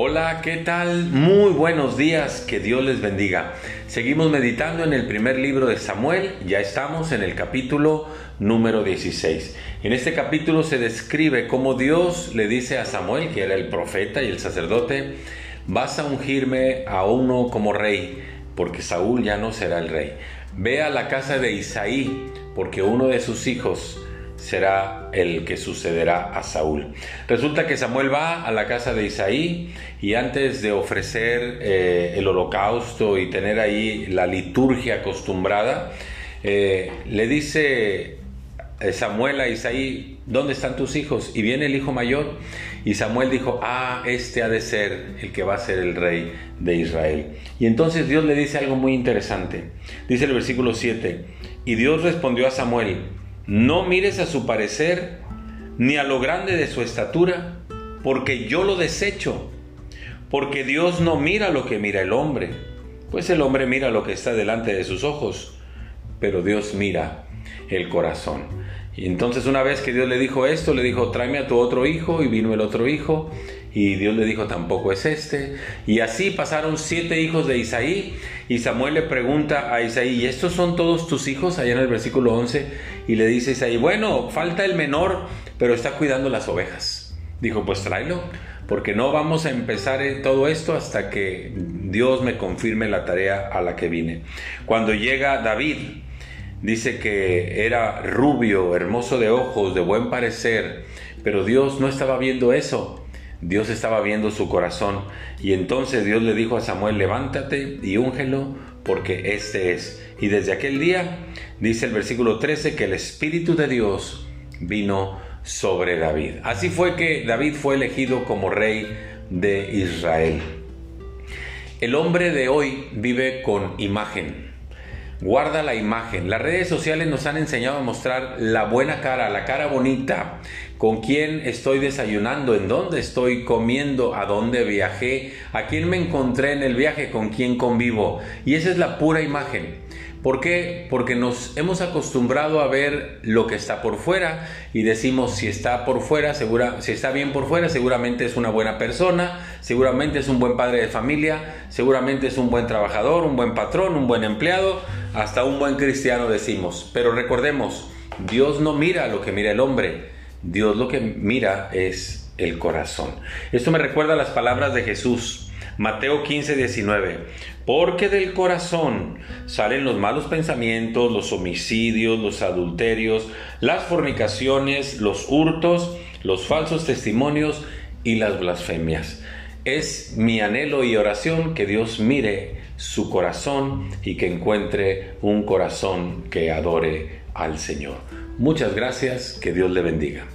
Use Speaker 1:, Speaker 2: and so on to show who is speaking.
Speaker 1: Hola, ¿qué tal? Muy buenos días, que Dios les bendiga. Seguimos meditando en el primer libro de Samuel, ya estamos en el capítulo número 16. En este capítulo se describe cómo Dios le dice a Samuel, que era el profeta y el sacerdote, vas a ungirme a uno como rey, porque Saúl ya no será el rey. Ve a la casa de Isaí, porque uno de sus hijos será el que sucederá a Saúl. Resulta que Samuel va a la casa de Isaí y antes de ofrecer eh, el holocausto y tener ahí la liturgia acostumbrada, eh, le dice eh, Samuel a Isaí, ¿dónde están tus hijos? Y viene el hijo mayor y Samuel dijo, ah, este ha de ser el que va a ser el rey de Israel. Y entonces Dios le dice algo muy interesante. Dice el versículo 7, y Dios respondió a Samuel, no mires a su parecer ni a lo grande de su estatura, porque yo lo desecho, porque Dios no mira lo que mira el hombre, pues el hombre mira lo que está delante de sus ojos, pero Dios mira el corazón. Y entonces una vez que Dios le dijo esto, le dijo, tráeme a tu otro hijo, y vino el otro hijo, y Dios le dijo, tampoco es este. Y así pasaron siete hijos de Isaí. Y Samuel le pregunta a Isaí, ¿y estos son todos tus hijos? Allá en el versículo 11. Y le dice Isaí, bueno, falta el menor, pero está cuidando las ovejas. Dijo, pues tráelo, porque no vamos a empezar todo esto hasta que Dios me confirme la tarea a la que vine. Cuando llega David, dice que era rubio, hermoso de ojos, de buen parecer, pero Dios no estaba viendo eso. Dios estaba viendo su corazón y entonces Dios le dijo a Samuel, levántate y úngelo porque este es. Y desde aquel día, dice el versículo 13, que el Espíritu de Dios vino sobre David. Así fue que David fue elegido como rey de Israel. El hombre de hoy vive con imagen Guarda la imagen. Las redes sociales nos han enseñado a mostrar la buena cara, la cara bonita, con quién estoy desayunando, en dónde estoy comiendo, a dónde viajé, a quién me encontré en el viaje, con quién convivo. Y esa es la pura imagen. ¿Por qué? Porque nos hemos acostumbrado a ver lo que está por fuera y decimos si está por fuera, segura, si está bien por fuera, seguramente es una buena persona, seguramente es un buen padre de familia, seguramente es un buen trabajador, un buen patrón, un buen empleado, hasta un buen cristiano decimos. Pero recordemos, Dios no mira lo que mira el hombre, Dios lo que mira es el corazón. Esto me recuerda a las palabras de Jesús. Mateo 15, 19. Porque del corazón salen los malos pensamientos, los homicidios, los adulterios, las fornicaciones, los hurtos, los falsos testimonios y las blasfemias. Es mi anhelo y oración que Dios mire su corazón y que encuentre un corazón que adore al Señor. Muchas gracias, que Dios le bendiga.